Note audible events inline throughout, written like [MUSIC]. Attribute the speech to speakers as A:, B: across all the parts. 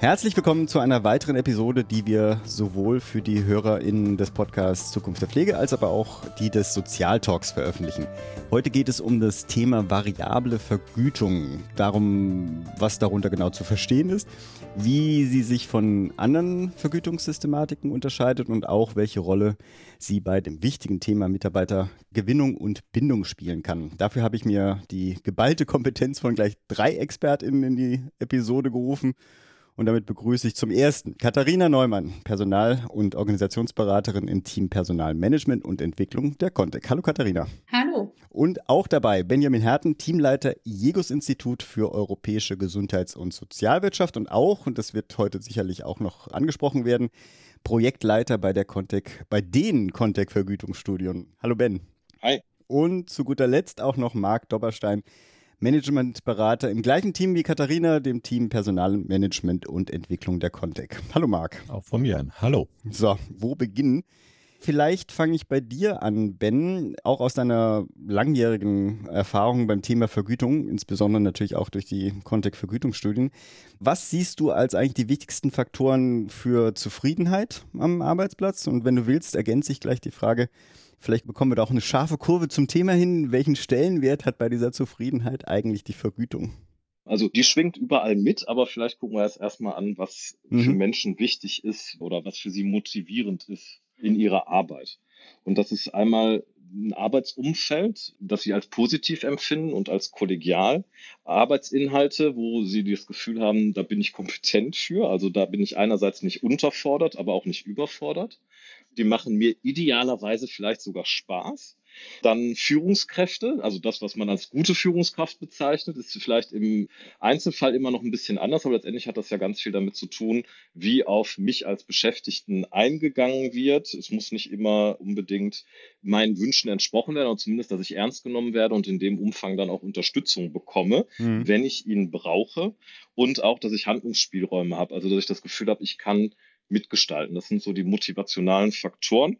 A: Herzlich willkommen zu einer weiteren Episode, die wir sowohl für die HörerInnen des Podcasts Zukunft der Pflege als aber auch die des Sozialtalks veröffentlichen. Heute geht es um das Thema variable Vergütung, darum, was darunter genau zu verstehen ist, wie sie sich von anderen Vergütungssystematiken unterscheidet und auch welche Rolle sie bei dem wichtigen Thema Mitarbeitergewinnung und Bindung spielen kann. Dafür habe ich mir die geballte Kompetenz von gleich drei ExpertInnen in die Episode gerufen. Und damit begrüße ich zum ersten Katharina Neumann, Personal- und Organisationsberaterin im Team Personalmanagement und Entwicklung der Contec. Hallo Katharina.
B: Hallo.
A: Und auch dabei Benjamin Herten, Teamleiter Jegos Institut für europäische Gesundheits- und Sozialwirtschaft und auch, und das wird heute sicherlich auch noch angesprochen werden, Projektleiter bei der Contec, bei den Contec Vergütungsstudien. Hallo Ben.
C: Hi.
A: Und zu guter Letzt auch noch Marc Dobberstein, Managementberater im gleichen Team wie Katharina, dem Team Personalmanagement und Entwicklung der Contec. Hallo Marc.
D: Auch von mir ein Hallo.
A: So, wo beginnen? Vielleicht fange ich bei dir an, Ben, auch aus deiner langjährigen Erfahrung beim Thema Vergütung, insbesondere natürlich auch durch die Contec-Vergütungsstudien. Was siehst du als eigentlich die wichtigsten Faktoren für Zufriedenheit am Arbeitsplatz? Und wenn du willst, ergänze ich gleich die Frage, Vielleicht bekommen wir da auch eine scharfe Kurve zum Thema hin. Welchen Stellenwert hat bei dieser Zufriedenheit eigentlich die Vergütung?
C: Also die schwingt überall mit, aber vielleicht gucken wir jetzt erstmal an, was mhm. für Menschen wichtig ist oder was für sie motivierend ist in ihrer Arbeit. Und das ist einmal ein Arbeitsumfeld, das sie als positiv empfinden und als kollegial. Arbeitsinhalte, wo sie das Gefühl haben, da bin ich kompetent für. Also da bin ich einerseits nicht unterfordert, aber auch nicht überfordert. Die machen mir idealerweise vielleicht sogar Spaß. Dann Führungskräfte, also das, was man als gute Führungskraft bezeichnet, ist vielleicht im Einzelfall immer noch ein bisschen anders, aber letztendlich hat das ja ganz viel damit zu tun, wie auf mich als Beschäftigten eingegangen wird. Es muss nicht immer unbedingt meinen Wünschen entsprochen werden, aber zumindest, dass ich ernst genommen werde und in dem Umfang dann auch Unterstützung bekomme, mhm. wenn ich ihn brauche. Und auch, dass ich Handlungsspielräume habe, also dass ich das Gefühl habe, ich kann mitgestalten. Das sind so die motivationalen Faktoren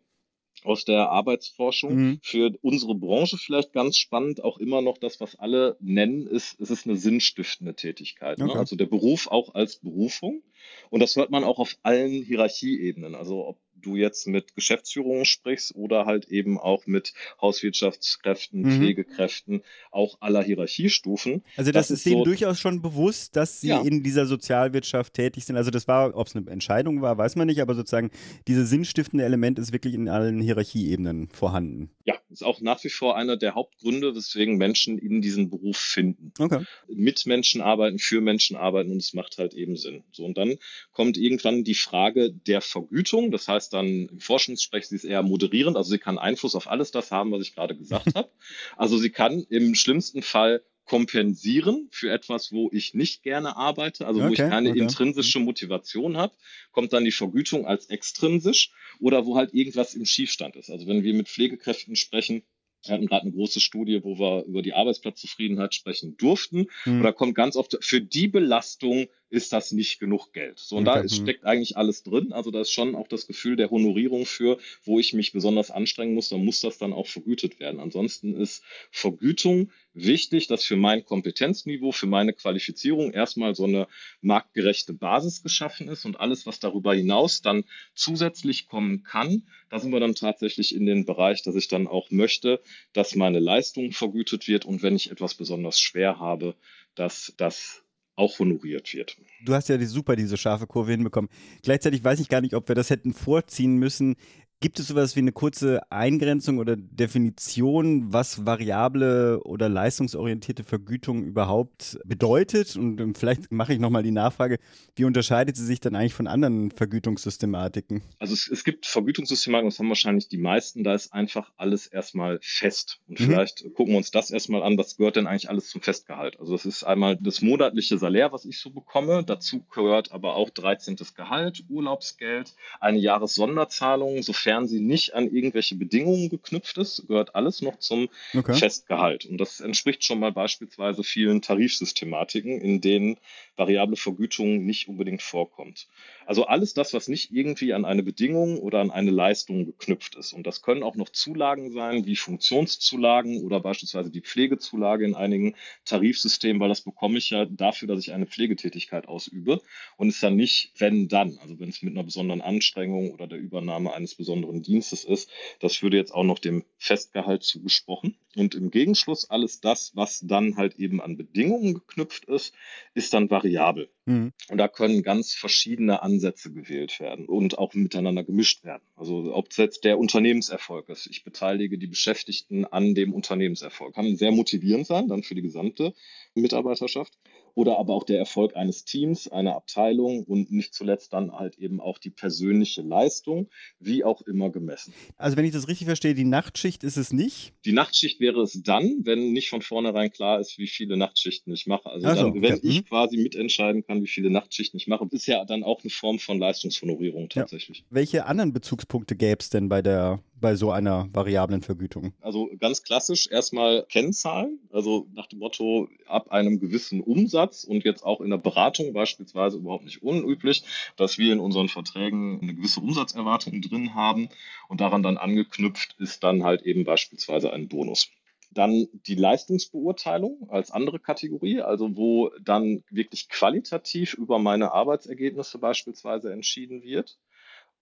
C: aus der Arbeitsforschung. Mhm. Für unsere Branche vielleicht ganz spannend, auch immer noch das, was alle nennen, ist, es ist eine sinnstiftende Tätigkeit. Ne? Okay. Ne? Also der Beruf auch als Berufung. Und das hört man auch auf allen Hierarchieebenen. Also ob du jetzt mit Geschäftsführungen sprichst oder halt eben auch mit Hauswirtschaftskräften, mhm. Pflegekräften, auch aller Hierarchiestufen.
A: Also das, das ist denen so, durchaus schon bewusst, dass sie ja. in dieser Sozialwirtschaft tätig sind. Also das war, ob es eine Entscheidung war, weiß man nicht, aber sozusagen dieses sinnstiftende Element ist wirklich in allen Hierarchieebenen vorhanden.
C: Ja, ist auch nach wie vor einer der Hauptgründe, weswegen Menschen in diesen Beruf finden.
A: Okay.
C: Mit Menschen arbeiten, für Menschen arbeiten und es macht halt eben Sinn. So und dann kommt irgendwann die Frage der Vergütung. Das heißt dann im Forschungssprech, sie ist eher moderierend, also sie kann Einfluss auf alles das haben, was ich gerade gesagt [LAUGHS] habe. Also sie kann im schlimmsten Fall kompensieren für etwas, wo ich nicht gerne arbeite, also okay, wo ich keine okay. intrinsische Motivation habe, kommt dann die Vergütung als extrinsisch oder wo halt irgendwas im Schiefstand ist. Also wenn wir mit Pflegekräften sprechen, wir hatten gerade eine große Studie, wo wir über die Arbeitsplatzzufriedenheit sprechen durften. Mhm. Und da kommt ganz oft, für die Belastung ist das nicht genug Geld. So, und da steckt eigentlich alles drin. Also da ist schon auch das Gefühl der Honorierung für, wo ich mich besonders anstrengen muss, dann muss das dann auch vergütet werden. Ansonsten ist Vergütung wichtig, dass für mein Kompetenzniveau, für meine Qualifizierung erstmal so eine marktgerechte Basis geschaffen ist und alles, was darüber hinaus dann zusätzlich kommen kann, da sind wir dann tatsächlich in den Bereich, dass ich dann auch möchte, dass meine Leistung vergütet wird und wenn ich etwas besonders schwer habe, dass das auch honoriert wird.
A: Du hast ja die, super diese scharfe Kurve hinbekommen. Gleichzeitig weiß ich gar nicht, ob wir das hätten vorziehen müssen. Gibt es sowas wie eine kurze Eingrenzung oder Definition, was variable oder leistungsorientierte Vergütung überhaupt bedeutet? Und ähm, vielleicht mache ich nochmal die Nachfrage, wie unterscheidet sie sich dann eigentlich von anderen Vergütungssystematiken?
C: Also es, es gibt Vergütungssystematiken, das haben wahrscheinlich die meisten, da ist einfach alles erstmal fest. Und mhm. vielleicht gucken wir uns das erstmal an, was gehört denn eigentlich alles zum Festgehalt? Also das ist einmal das monatliche Salär, was ich so bekomme. Dazu gehört aber auch 13. Gehalt, Urlaubsgeld, eine Jahressonderzahlung, sofern sofern sie nicht an irgendwelche Bedingungen geknüpft ist, gehört alles noch zum okay. Festgehalt. Und das entspricht schon mal beispielsweise vielen Tarifsystematiken, in denen variable Vergütung nicht unbedingt vorkommt. Also alles das, was nicht irgendwie an eine Bedingung oder an eine Leistung geknüpft ist. Und das können auch noch Zulagen sein, wie Funktionszulagen oder beispielsweise die Pflegezulage in einigen Tarifsystemen, weil das bekomme ich ja dafür, dass ich eine Pflegetätigkeit ausübe und ist dann nicht wenn dann, also wenn es mit einer besonderen Anstrengung oder der Übernahme eines besonderen Dienstes ist, das würde jetzt auch noch dem Festgehalt zugesprochen. Und im Gegenschluss alles das, was dann halt eben an Bedingungen geknüpft ist, ist dann variabel. Mhm. Und da können ganz verschiedene Ansätze gewählt werden und auch miteinander gemischt werden. Also ob es jetzt der Unternehmenserfolg ist, ich beteilige die Beschäftigten an dem Unternehmenserfolg, kann sehr motivierend sein, dann für die gesamte Mitarbeiterschaft oder aber auch der Erfolg eines Teams, einer Abteilung und nicht zuletzt dann halt eben auch die persönliche Leistung, wie auch immer gemessen.
A: Also wenn ich das richtig verstehe, die Nachtschicht ist es nicht?
C: Die Nachtschicht wäre es dann, wenn nicht von vornherein klar ist, wie viele Nachtschichten ich mache. Also so, dann, wenn okay. ich mhm. quasi mitentscheiden kann, wie viele Nachtschichten ich mache, ist ja dann auch eine Form von Leistungshonorierung tatsächlich. Ja.
A: Welche anderen Bezugspunkte gäbe es denn bei der bei so einer variablen Vergütung?
C: Also ganz klassisch erstmal Kennzahlen, also nach dem Motto ab einem gewissen Umsatz und jetzt auch in der Beratung beispielsweise überhaupt nicht unüblich, dass wir in unseren Verträgen eine gewisse Umsatzerwartung drin haben und daran dann angeknüpft ist dann halt eben beispielsweise ein Bonus. Dann die Leistungsbeurteilung als andere Kategorie, also wo dann wirklich qualitativ über meine Arbeitsergebnisse beispielsweise entschieden wird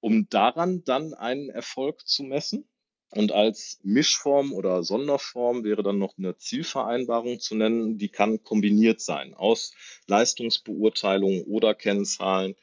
C: um daran dann einen Erfolg zu messen. Und als Mischform oder Sonderform wäre dann noch eine Zielvereinbarung zu nennen, die kann kombiniert sein aus Leistungsbeurteilung oder Kennzahlen,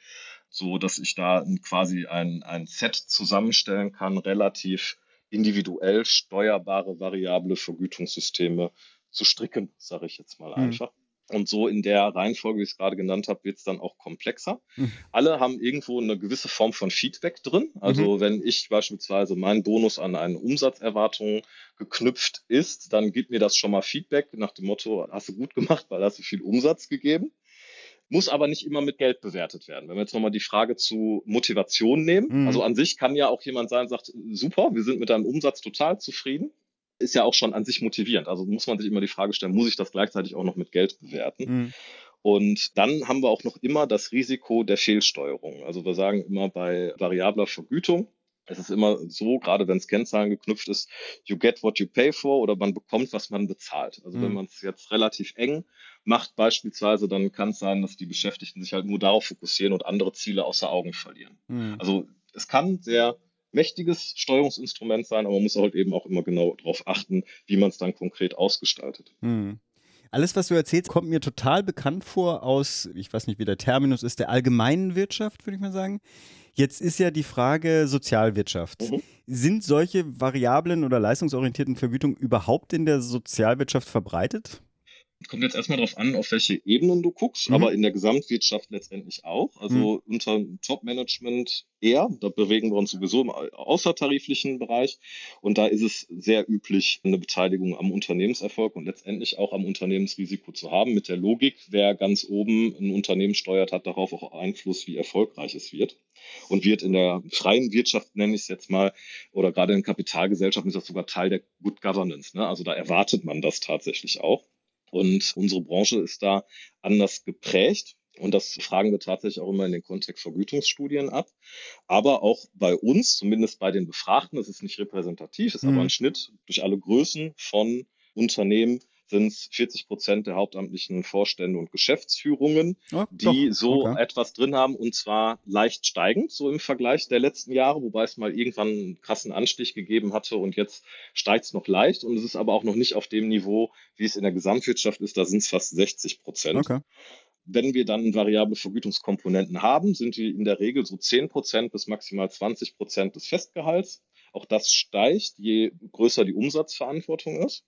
C: so dass ich da quasi ein, ein Set zusammenstellen kann, relativ individuell steuerbare variable Vergütungssysteme zu stricken, sage ich jetzt mal hm. einfach. Und so in der Reihenfolge, wie ich es gerade genannt habe, wird es dann auch komplexer. Mhm. Alle haben irgendwo eine gewisse Form von Feedback drin. Also mhm. wenn ich beispielsweise mein Bonus an eine Umsatzerwartung geknüpft ist, dann gibt mir das schon mal Feedback nach dem Motto, hast du gut gemacht, weil hast du viel Umsatz gegeben. Muss aber nicht immer mit Geld bewertet werden. Wenn wir jetzt nochmal die Frage zu Motivation nehmen, mhm. also an sich kann ja auch jemand sein, sagt, super, wir sind mit deinem Umsatz total zufrieden ist ja auch schon an sich motivierend. Also muss man sich immer die Frage stellen, muss ich das gleichzeitig auch noch mit Geld bewerten? Mhm. Und dann haben wir auch noch immer das Risiko der Fehlsteuerung. Also wir sagen immer bei variabler Vergütung, es ist immer so, gerade wenn es Kennzahlen geknüpft ist, you get what you pay for oder man bekommt, was man bezahlt. Also mhm. wenn man es jetzt relativ eng macht beispielsweise, dann kann es sein, dass die Beschäftigten sich halt nur darauf fokussieren und andere Ziele außer Augen verlieren. Mhm. Also es kann sehr mächtiges Steuerungsinstrument sein, aber man muss halt eben auch immer genau darauf achten, wie man es dann konkret ausgestaltet.
A: Hm. Alles, was du erzählst, kommt mir total bekannt vor aus, ich weiß nicht, wie der Terminus ist, der allgemeinen Wirtschaft, würde ich mal sagen. Jetzt ist ja die Frage Sozialwirtschaft. Mhm. Sind solche variablen oder leistungsorientierten Vergütungen überhaupt in der Sozialwirtschaft verbreitet?
C: Kommt jetzt erstmal darauf an, auf welche Ebenen du guckst, mhm. aber in der Gesamtwirtschaft letztendlich auch. Also mhm. unter Top-Management eher, da bewegen wir uns sowieso im außertariflichen Bereich und da ist es sehr üblich, eine Beteiligung am Unternehmenserfolg und letztendlich auch am Unternehmensrisiko zu haben. Mit der Logik, wer ganz oben ein Unternehmen steuert, hat darauf auch Einfluss, wie erfolgreich es wird. Und wird in der freien Wirtschaft, nenne ich es jetzt mal, oder gerade in Kapitalgesellschaften ist das sogar Teil der Good Governance. Ne? Also da erwartet man das tatsächlich auch. Und unsere Branche ist da anders geprägt. Und das fragen wir tatsächlich auch immer in den Kontext Vergütungsstudien ab. Aber auch bei uns, zumindest bei den Befragten, das ist nicht repräsentativ, ist mhm. aber ein Schnitt durch alle Größen von Unternehmen, sind es 40 Prozent der hauptamtlichen Vorstände und Geschäftsführungen, oh, die doch. so okay. etwas drin haben und zwar leicht steigend, so im Vergleich der letzten Jahre, wobei es mal irgendwann einen krassen Anstich gegeben hatte und jetzt steigt es noch leicht und es ist aber auch noch nicht auf dem Niveau, wie es in der Gesamtwirtschaft ist, da sind es fast 60 Prozent. Okay. Wenn wir dann variable Vergütungskomponenten haben, sind die in der Regel so 10 Prozent bis maximal 20 Prozent des Festgehalts. Auch das steigt, je größer die Umsatzverantwortung ist.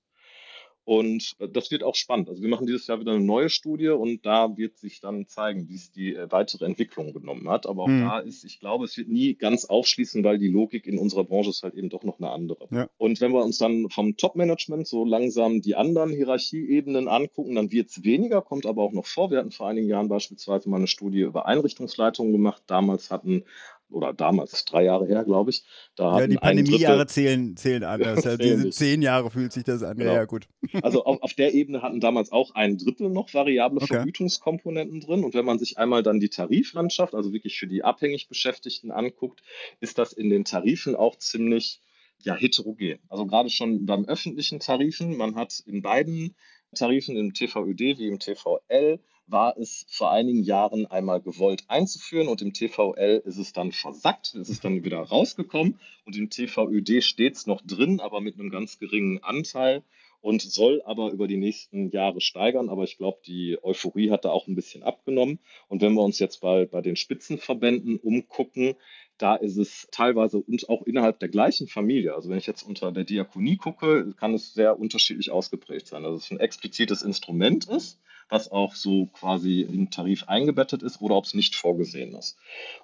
C: Und äh, das wird auch spannend. Also wir machen dieses Jahr wieder eine neue Studie und da wird sich dann zeigen, wie es die äh, weitere Entwicklung genommen hat. Aber auch mhm. da ist, ich glaube, es wird nie ganz aufschließen, weil die Logik in unserer Branche ist halt eben doch noch eine andere. Ja. Und wenn wir uns dann vom Top-Management so langsam die anderen Hierarchieebenen angucken, dann wird es weniger, kommt aber auch noch vor. Wir hatten vor einigen Jahren beispielsweise mal eine Studie über Einrichtungsleitungen gemacht. Damals hatten oder damals, drei Jahre her, glaube ich.
A: Da ja, die Pandemiejahre zählen, zählen anders. [LAUGHS] Ja, diese zehn Jahre fühlt sich das an. Genau. Ja, gut. [LAUGHS]
C: Also auf, auf, der Ebene hatten damals auch ein Drittel noch variable okay. Vergütungskomponenten drin. Und wenn man sich einmal dann die Tariflandschaft, also wirklich für die abhängig Beschäftigten anguckt, ist das in den Tarifen auch ziemlich ja, heterogen. Also gerade schon beim öffentlichen Tarifen, man hat in beiden Tarifen, im TVÖD wie im TVL, war es vor einigen Jahren einmal gewollt einzuführen und im TVL ist es dann versackt, ist es dann wieder rausgekommen und im TVÖD steht es noch drin, aber mit einem ganz geringen Anteil und soll aber über die nächsten Jahre steigern. Aber ich glaube, die Euphorie hat da auch ein bisschen abgenommen. Und wenn wir uns jetzt bei, bei den Spitzenverbänden umgucken, da ist es teilweise und auch innerhalb der gleichen Familie. Also wenn ich jetzt unter der Diakonie gucke, kann es sehr unterschiedlich ausgeprägt sein. Also es ein explizites Instrument ist, was auch so quasi im Tarif eingebettet ist oder ob es nicht vorgesehen ist.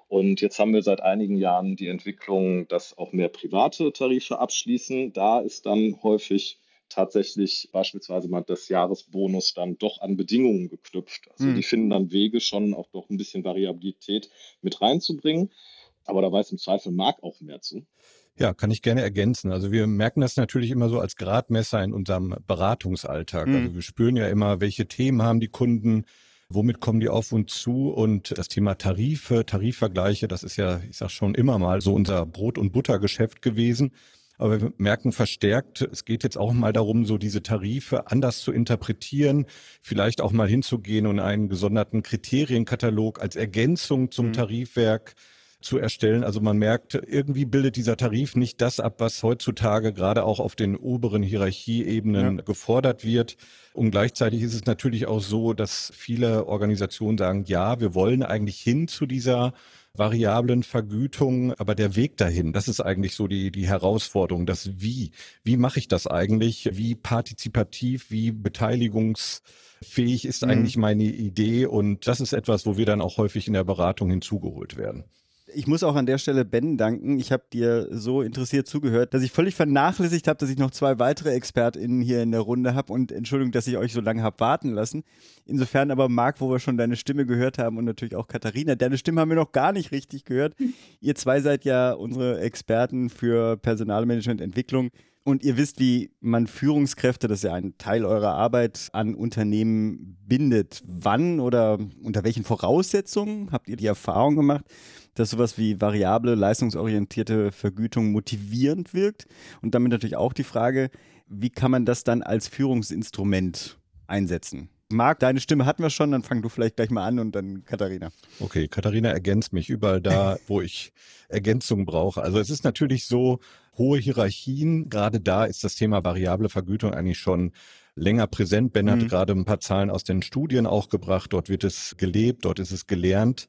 C: Und jetzt haben wir seit einigen Jahren die Entwicklung, dass auch mehr private Tarife abschließen. Da ist dann häufig tatsächlich beispielsweise mal das Jahresbonus dann doch an Bedingungen geknüpft. Also hm. die finden dann Wege schon auch doch ein bisschen Variabilität mit reinzubringen. Aber da weiß im Zweifel Marc auch mehr zu.
B: Ja, kann ich gerne ergänzen. Also wir merken das natürlich immer so als Gradmesser in unserem Beratungsalltag. Mhm. Also wir spüren ja immer, welche Themen haben die Kunden, womit kommen die auf uns zu und das Thema Tarife, Tarifvergleiche, das ist ja, ich sag schon immer mal so unser Brot- und Buttergeschäft gewesen. Aber wir merken verstärkt, es geht jetzt auch mal darum, so diese Tarife anders zu interpretieren, vielleicht auch mal hinzugehen und einen gesonderten Kriterienkatalog als Ergänzung zum mhm. Tarifwerk zu erstellen. Also man merkt, irgendwie bildet dieser Tarif nicht das ab, was heutzutage gerade auch auf den oberen Hierarchieebenen ja. gefordert wird. Und gleichzeitig ist es natürlich auch so, dass viele Organisationen sagen, ja, wir wollen eigentlich hin zu dieser variablen Vergütung, aber der Weg dahin, das ist eigentlich so die, die Herausforderung, das Wie. Wie mache ich das eigentlich? Wie partizipativ, wie beteiligungsfähig ist mhm. eigentlich meine Idee? Und das ist etwas, wo wir dann auch häufig in der Beratung hinzugeholt werden
A: ich muss auch an der Stelle Ben danken. Ich habe dir so interessiert zugehört, dass ich völlig vernachlässigt habe, dass ich noch zwei weitere ExpertInnen hier in der Runde habe. Und Entschuldigung, dass ich euch so lange habe warten lassen. Insofern aber, Marc, wo wir schon deine Stimme gehört haben und natürlich auch Katharina, deine Stimme haben wir noch gar nicht richtig gehört. [LAUGHS] Ihr zwei seid ja unsere Experten für Personalmanagement, Entwicklung. Und ihr wisst, wie man Führungskräfte, das ist ja ein Teil eurer Arbeit, an Unternehmen bindet. Wann oder unter welchen Voraussetzungen habt ihr die Erfahrung gemacht, dass sowas wie variable, leistungsorientierte Vergütung motivierend wirkt? Und damit natürlich auch die Frage, wie kann man das dann als Führungsinstrument einsetzen? Marc, deine Stimme hatten wir schon, dann fang du vielleicht gleich mal an und dann Katharina.
B: Okay, Katharina ergänzt mich überall da, wo ich Ergänzung brauche. Also es ist natürlich so, hohe Hierarchien, gerade da ist das Thema variable Vergütung eigentlich schon länger präsent. Ben hat mhm. gerade ein paar Zahlen aus den Studien auch gebracht. Dort wird es gelebt, dort ist es gelernt.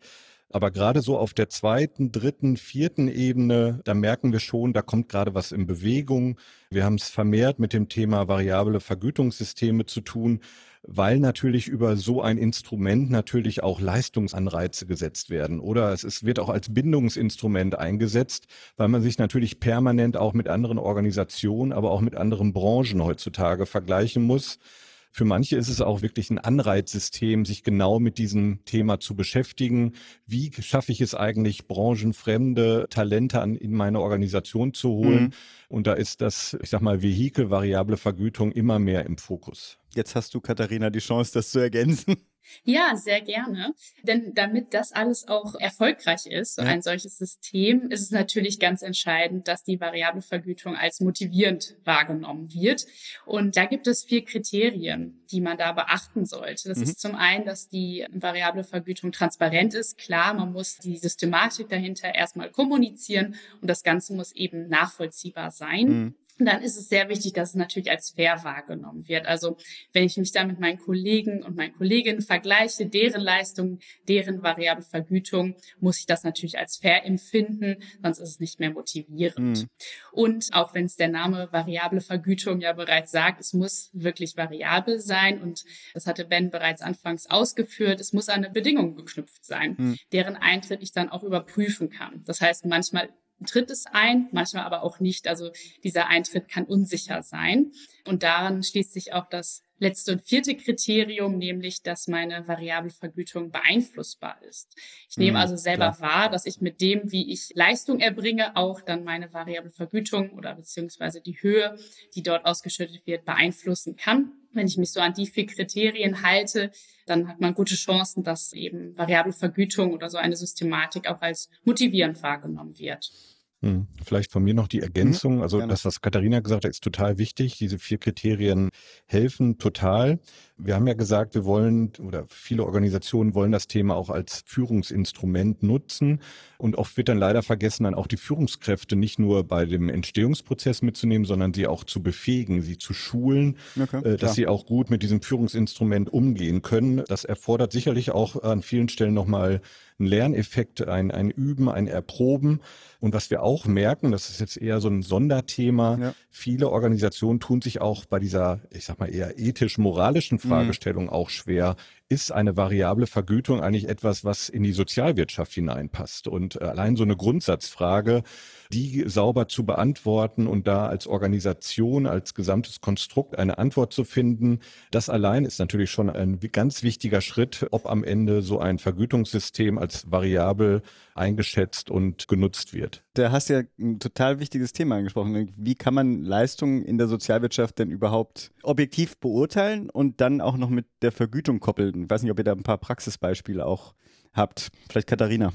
B: Aber gerade so auf der zweiten, dritten, vierten Ebene, da merken wir schon, da kommt gerade was in Bewegung. Wir haben es vermehrt mit dem Thema variable Vergütungssysteme zu tun, weil natürlich über so ein Instrument natürlich auch Leistungsanreize gesetzt werden. Oder es ist, wird auch als Bindungsinstrument eingesetzt, weil man sich natürlich permanent auch mit anderen Organisationen, aber auch mit anderen Branchen heutzutage vergleichen muss. Für manche ist es auch wirklich ein Anreizsystem, sich genau mit diesem Thema zu beschäftigen. Wie schaffe ich es eigentlich, branchenfremde Talente an, in meine Organisation zu holen? Mhm. Und da ist das, ich sag mal, Vehikel, variable Vergütung immer mehr im Fokus.
A: Jetzt hast du, Katharina, die Chance, das zu ergänzen.
D: Ja, sehr gerne. Denn damit das alles auch erfolgreich ist, so ein solches System, ist es natürlich ganz entscheidend, dass die variable Vergütung als motivierend wahrgenommen wird. Und da gibt es vier Kriterien, die man da beachten sollte. Das mhm. ist zum einen, dass die variable Vergütung transparent ist. Klar, man muss die Systematik dahinter erstmal kommunizieren und das Ganze muss eben nachvollziehbar sein. Mhm dann ist es sehr wichtig, dass es natürlich als fair wahrgenommen wird. Also wenn ich mich da mit meinen Kollegen und meinen Kolleginnen vergleiche, deren Leistung, deren variable Vergütung, muss ich das natürlich als fair empfinden, sonst ist es nicht mehr motivierend. Mhm. Und auch wenn es der Name variable Vergütung ja bereits sagt, es muss wirklich variabel sein und das hatte Ben bereits anfangs ausgeführt, es muss an eine Bedingung geknüpft sein, mhm. deren Eintritt ich dann auch überprüfen kann. Das heißt, manchmal tritt es ein, manchmal aber auch nicht. Also dieser Eintritt kann unsicher sein. Und daran schließt sich auch das letzte und vierte Kriterium, nämlich, dass meine variable Vergütung beeinflussbar ist. Ich nehme mhm, also selber klar. wahr, dass ich mit dem, wie ich Leistung erbringe, auch dann meine variable Vergütung oder beziehungsweise die Höhe, die dort ausgeschüttet wird, beeinflussen kann. Wenn ich mich so an die vier Kriterien halte, dann hat man gute Chancen, dass eben variable Vergütung oder so eine Systematik auch als motivierend wahrgenommen wird.
B: Hm, vielleicht von mir noch die Ergänzung. Mhm, also das, was Katharina gesagt hat, ist total wichtig. Diese vier Kriterien helfen total. Wir haben ja gesagt, wir wollen oder viele Organisationen wollen das Thema auch als Führungsinstrument nutzen. Und oft wird dann leider vergessen, dann auch die Führungskräfte nicht nur bei dem Entstehungsprozess mitzunehmen, sondern sie auch zu befähigen, sie zu schulen, okay, äh, dass klar. sie auch gut mit diesem Führungsinstrument umgehen können. Das erfordert sicherlich auch an vielen Stellen nochmal einen Lerneffekt, ein, ein Üben, ein Erproben. Und was wir auch merken, das ist jetzt eher so ein Sonderthema, ja. viele Organisationen tun sich auch bei dieser, ich sag mal, eher ethisch-moralischen. Fragestellung mhm. auch schwer. Ist eine variable Vergütung eigentlich etwas, was in die Sozialwirtschaft hineinpasst? Und äh, allein so eine Grundsatzfrage, die sauber zu beantworten und da als Organisation, als gesamtes Konstrukt eine Antwort zu finden, das allein ist natürlich schon ein ganz wichtiger Schritt, ob am Ende so ein Vergütungssystem als variabel eingeschätzt und genutzt wird.
A: Da hast du ja ein total wichtiges Thema angesprochen. Wie kann man Leistungen in der Sozialwirtschaft denn überhaupt objektiv beurteilen und dann auch noch mit der Vergütung koppeln? Ich weiß nicht, ob ihr da ein paar Praxisbeispiele auch habt. Vielleicht Katharina.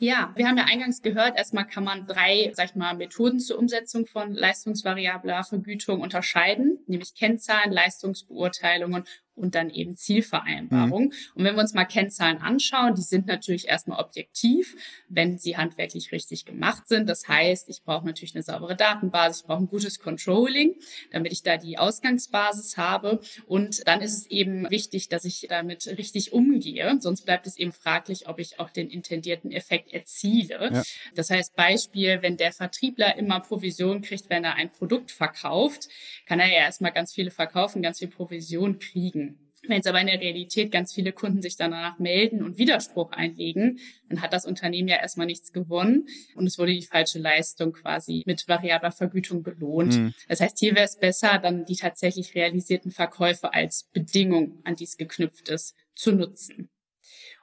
D: Ja, wir haben ja eingangs gehört, erstmal kann man drei, sag ich mal, Methoden zur Umsetzung von leistungsvariabler Vergütung unterscheiden, nämlich Kennzahlen, Leistungsbeurteilungen und dann eben Zielvereinbarung. Mhm. Und wenn wir uns mal Kennzahlen anschauen, die sind natürlich erstmal objektiv, wenn sie handwerklich richtig gemacht sind. Das heißt, ich brauche natürlich eine saubere Datenbasis, ich brauche ein gutes Controlling, damit ich da die Ausgangsbasis habe. Und dann ist es eben wichtig, dass ich damit richtig umgehe. Sonst bleibt es eben fraglich, ob ich auch den intendierten Effekt erziele. Ja. Das heißt, Beispiel, wenn der Vertriebler immer Provision kriegt, wenn er ein Produkt verkauft, kann er ja erstmal ganz viele verkaufen, ganz viel Provision kriegen. Wenn jetzt aber in der Realität ganz viele Kunden sich danach melden und Widerspruch einlegen, dann hat das Unternehmen ja erstmal nichts gewonnen und es wurde die falsche Leistung quasi mit variabler Vergütung belohnt. Mhm. Das heißt, hier wäre es besser, dann die tatsächlich realisierten Verkäufe als Bedingung, an die es geknüpft ist, zu nutzen.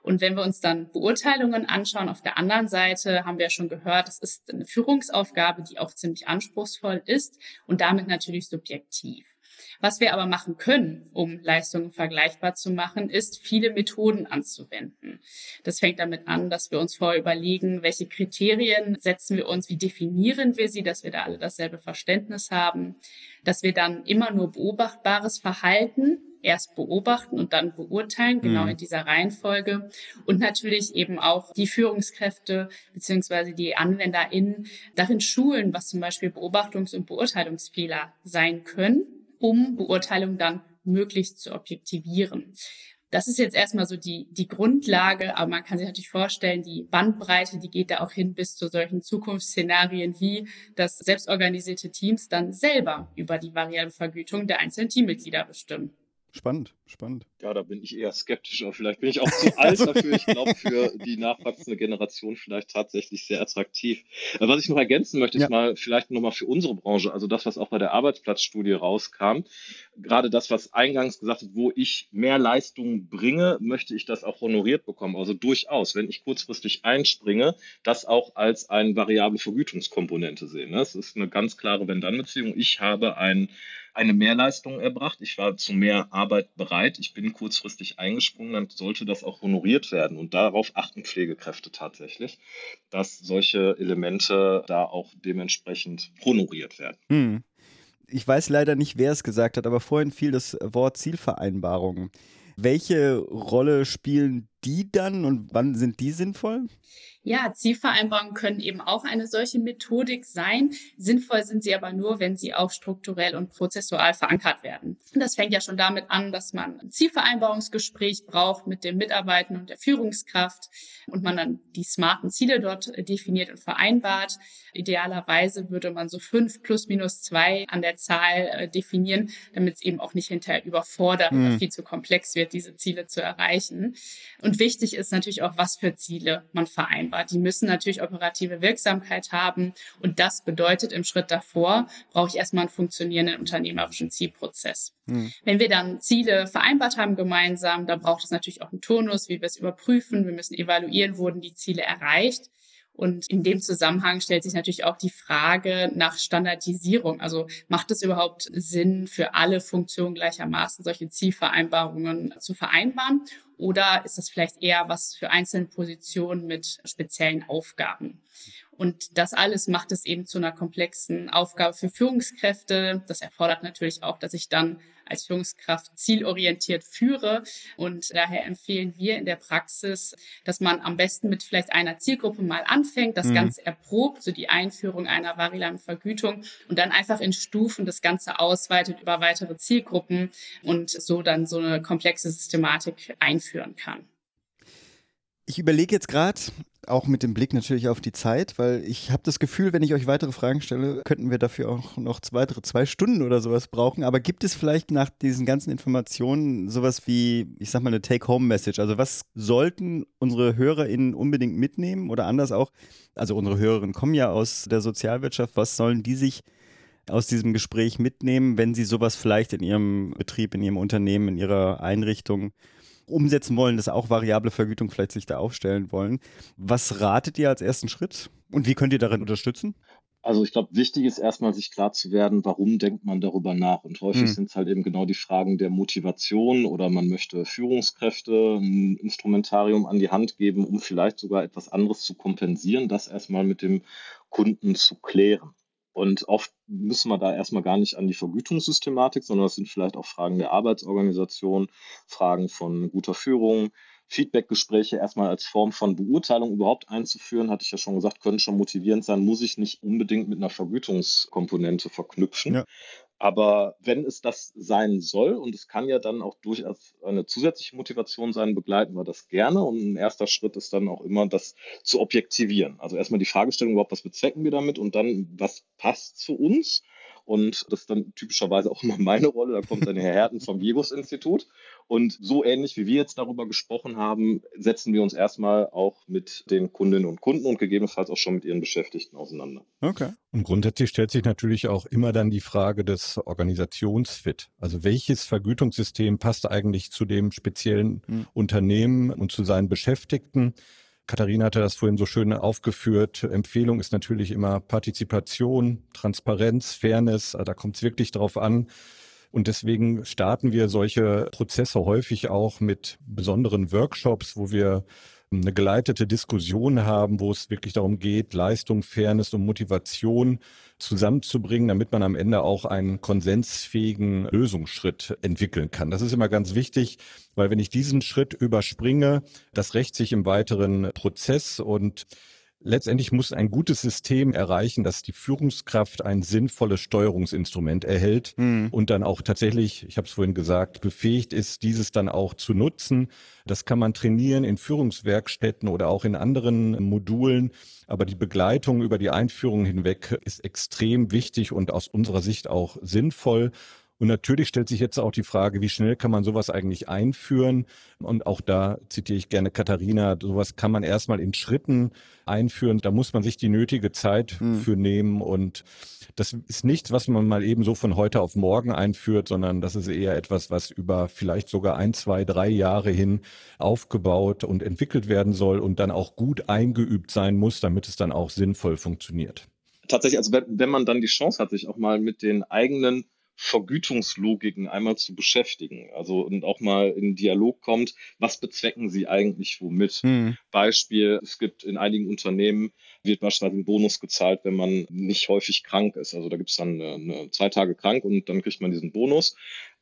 D: Und wenn wir uns dann Beurteilungen anschauen, auf der anderen Seite haben wir ja schon gehört, es ist eine Führungsaufgabe, die auch ziemlich anspruchsvoll ist und damit natürlich subjektiv. Was wir aber machen können, um Leistungen vergleichbar zu machen, ist, viele Methoden anzuwenden. Das fängt damit an, dass wir uns vorher überlegen, welche Kriterien setzen wir uns, wie definieren wir sie, dass wir da alle dasselbe Verständnis haben, dass wir dann immer nur beobachtbares Verhalten erst beobachten und dann beurteilen, genau mhm. in dieser Reihenfolge. Und natürlich eben auch die Führungskräfte beziehungsweise die AnwenderInnen darin schulen, was zum Beispiel Beobachtungs- und Beurteilungsfehler sein können um Beurteilung dann möglichst zu objektivieren. Das ist jetzt erstmal so die, die Grundlage, aber man kann sich natürlich vorstellen, die Bandbreite, die geht da auch hin bis zu solchen Zukunftsszenarien wie, dass selbstorganisierte Teams dann selber über die variable Vergütung der einzelnen Teammitglieder bestimmen.
A: Spannend, spannend.
C: Ja, da bin ich eher skeptisch, aber vielleicht bin ich auch zu [LAUGHS] alt dafür. Ich glaube, für die nachwachsende Generation vielleicht tatsächlich sehr attraktiv. Äh, was ich noch ergänzen möchte, ist ja. mal vielleicht nochmal für unsere Branche, also das, was auch bei der Arbeitsplatzstudie rauskam, gerade das, was eingangs gesagt hat, wo ich mehr Leistung bringe, möchte ich das auch honoriert bekommen. Also durchaus, wenn ich kurzfristig einspringe, das auch als eine variable Vergütungskomponente sehen. Das ist eine ganz klare Wenn-Dann-Beziehung. Ich habe ein eine Mehrleistung erbracht. Ich war zu mehr Arbeit bereit. Ich bin kurzfristig eingesprungen. Dann sollte das auch honoriert werden. Und darauf achten Pflegekräfte tatsächlich, dass solche Elemente da auch dementsprechend honoriert werden. Hm.
A: Ich weiß leider nicht, wer es gesagt hat, aber vorhin fiel das Wort Zielvereinbarung. Welche Rolle spielen die dann und wann sind die sinnvoll?
D: Ja, Zielvereinbarungen können eben auch eine solche Methodik sein. Sinnvoll sind sie aber nur, wenn sie auch strukturell und prozessual verankert werden. Das fängt ja schon damit an, dass man ein Zielvereinbarungsgespräch braucht mit dem Mitarbeiter und der Führungskraft und man dann die smarten Ziele dort definiert und vereinbart. Idealerweise würde man so fünf plus minus zwei an der Zahl äh, definieren, damit es eben auch nicht hinterher überfordert mhm. oder viel zu komplex wird, diese Ziele zu erreichen. Und wichtig ist natürlich auch, was für Ziele man vereinbart. Die müssen natürlich operative Wirksamkeit haben. Und das bedeutet im Schritt davor, brauche ich erstmal einen funktionierenden unternehmerischen Zielprozess. Mhm. Wenn wir dann Ziele vereinbart haben gemeinsam, dann braucht es natürlich auch einen Turnus, wie wir es überprüfen. Wir müssen evaluieren, wurden die Ziele erreicht. Und in dem Zusammenhang stellt sich natürlich auch die Frage nach Standardisierung. Also macht es überhaupt Sinn, für alle Funktionen gleichermaßen solche Zielvereinbarungen zu vereinbaren? Oder ist das vielleicht eher was für einzelne Positionen mit speziellen Aufgaben? Und das alles macht es eben zu einer komplexen Aufgabe für Führungskräfte. Das erfordert natürlich auch, dass ich dann als Führungskraft zielorientiert führe. Und daher empfehlen wir in der Praxis, dass man am besten mit vielleicht einer Zielgruppe mal anfängt, das mhm. Ganze erprobt, so die Einführung einer variablen Vergütung und dann einfach in Stufen das Ganze ausweitet über weitere Zielgruppen und so dann so eine komplexe Systematik einführen kann.
A: Ich überlege jetzt gerade, auch mit dem Blick natürlich auf die Zeit, weil ich habe das Gefühl, wenn ich euch weitere Fragen stelle, könnten wir dafür auch noch weitere zwei Stunden oder sowas brauchen. Aber gibt es vielleicht nach diesen ganzen Informationen sowas wie, ich sag mal, eine Take-Home-Message? Also was sollten unsere HörerInnen unbedingt mitnehmen oder anders auch, also unsere Hörerinnen kommen ja aus der Sozialwirtschaft, was sollen die sich aus diesem Gespräch mitnehmen, wenn sie sowas vielleicht in ihrem Betrieb, in ihrem Unternehmen, in ihrer Einrichtung umsetzen wollen, dass auch variable Vergütung vielleicht sich da aufstellen wollen. Was ratet ihr als ersten Schritt und wie könnt ihr darin unterstützen?
C: Also ich glaube, wichtig ist erstmal sich klar zu werden, warum denkt man darüber nach. Und häufig hm. sind es halt eben genau die Fragen der Motivation oder man möchte Führungskräfte ein Instrumentarium an die Hand geben, um vielleicht sogar etwas anderes zu kompensieren, das erstmal mit dem Kunden zu klären. Und oft müssen wir da erstmal gar nicht an die Vergütungssystematik, sondern das sind vielleicht auch Fragen der Arbeitsorganisation, Fragen von guter Führung, Feedbackgespräche erstmal als Form von Beurteilung überhaupt einzuführen, hatte ich ja schon gesagt, können schon motivierend sein, muss ich nicht unbedingt mit einer Vergütungskomponente verknüpfen. Ja. Aber wenn es das sein soll, und es kann ja dann auch durchaus eine zusätzliche Motivation sein, begleiten wir das gerne. Und ein erster Schritt ist dann auch immer, das zu objektivieren. Also erstmal die Fragestellung überhaupt, was bezwecken wir damit und dann, was passt zu uns und das ist dann typischerweise auch immer meine Rolle. Da kommt dann Herr Herten vom Jegos-Institut. Und so ähnlich wie wir jetzt darüber gesprochen haben, setzen wir uns erstmal auch mit den Kundinnen und Kunden und gegebenenfalls auch schon mit ihren Beschäftigten auseinander.
B: Okay. Und grundsätzlich stellt sich natürlich auch immer dann die Frage des Organisationsfit. Also welches Vergütungssystem passt eigentlich zu dem speziellen mhm. Unternehmen und zu seinen Beschäftigten? Katharina hatte das vorhin so schön aufgeführt. Empfehlung ist natürlich immer Partizipation, Transparenz, Fairness. Da kommt es wirklich drauf an. Und deswegen starten wir solche Prozesse häufig auch mit besonderen Workshops, wo wir eine geleitete Diskussion haben, wo es wirklich darum geht, Leistung, Fairness und Motivation zusammenzubringen, damit man am Ende auch einen konsensfähigen Lösungsschritt entwickeln kann. Das ist immer ganz wichtig, weil wenn ich diesen Schritt überspringe, das rächt sich im weiteren Prozess und Letztendlich muss ein gutes System erreichen, dass die Führungskraft ein sinnvolles Steuerungsinstrument erhält mhm. und dann auch tatsächlich, ich habe es vorhin gesagt, befähigt ist, dieses dann auch zu nutzen. Das kann man trainieren in Führungswerkstätten oder auch in anderen Modulen. Aber die Begleitung über die Einführung hinweg ist extrem wichtig und aus unserer Sicht auch sinnvoll. Und natürlich stellt sich jetzt auch die Frage, wie schnell kann man sowas eigentlich einführen? Und auch da zitiere ich gerne Katharina, sowas kann man erstmal in Schritten einführen. Da muss man sich die nötige Zeit mhm. für nehmen. Und das ist nichts, was man mal eben so von heute auf morgen einführt, sondern das ist eher etwas, was über vielleicht sogar ein, zwei, drei Jahre hin aufgebaut und entwickelt werden soll und dann auch gut eingeübt sein muss, damit es dann auch sinnvoll funktioniert.
C: Tatsächlich, also wenn, wenn man dann die Chance hat, sich auch mal mit den eigenen Vergütungslogiken einmal zu beschäftigen. Also und auch mal in Dialog kommt, was bezwecken sie eigentlich womit? Hm. Beispiel, es gibt in einigen Unternehmen wird beispielsweise ein Bonus gezahlt, wenn man nicht häufig krank ist. Also da gibt es dann eine, eine, zwei Tage krank und dann kriegt man diesen Bonus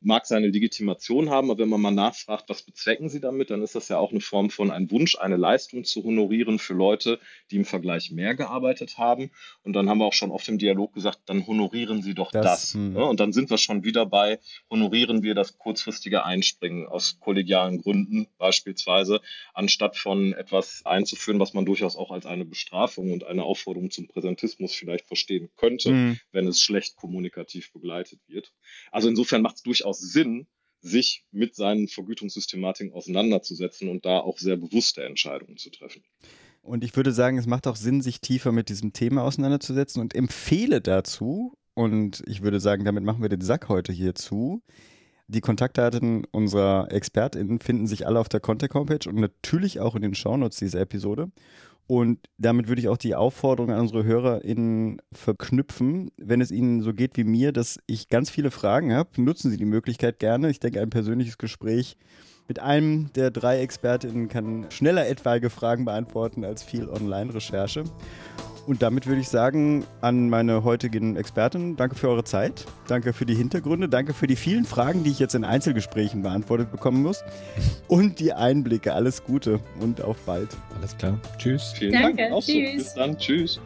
C: mag seine Legitimation haben, aber wenn man mal nachfragt, was bezwecken Sie damit, dann ist das ja auch eine Form von ein Wunsch, eine Leistung zu honorieren für Leute, die im Vergleich mehr gearbeitet haben. Und dann haben wir auch schon oft im Dialog gesagt, dann honorieren Sie doch das. das. Hm. Und dann sind wir schon wieder bei, honorieren wir das kurzfristige Einspringen aus kollegialen Gründen beispielsweise, anstatt von etwas einzuführen, was man durchaus auch als eine Bestrafung und eine Aufforderung zum Präsentismus vielleicht verstehen könnte, hm. wenn es schlecht kommunikativ begleitet wird. Also insofern macht es durchaus Sinn, sich mit seinen Vergütungssystematiken auseinanderzusetzen und da auch sehr bewusste Entscheidungen zu treffen.
A: Und ich würde sagen, es macht auch Sinn, sich tiefer mit diesem Thema auseinanderzusetzen und empfehle dazu, und ich würde sagen, damit machen wir den Sack heute hier zu. Die Kontaktdaten unserer ExpertInnen finden sich alle auf der Contact-Homepage und natürlich auch in den Shownotes dieser Episode. Und damit würde ich auch die Aufforderung an unsere HörerInnen verknüpfen, wenn es Ihnen so geht wie mir, dass ich ganz viele Fragen habe, nutzen Sie die Möglichkeit gerne. Ich denke, ein persönliches Gespräch mit einem der drei ExpertInnen kann schneller etwaige Fragen beantworten als viel Online-Recherche. Und damit würde ich sagen an meine heutigen Experten, danke für eure Zeit, danke für die Hintergründe, danke für die vielen Fragen, die ich jetzt in Einzelgesprächen beantwortet bekommen muss und die Einblicke. Alles Gute und auf bald.
B: Alles klar. Tschüss.
C: Vielen
D: Danke.
C: Dank. Auch so.
D: Tschüss.
C: Bis dann. Tschüss.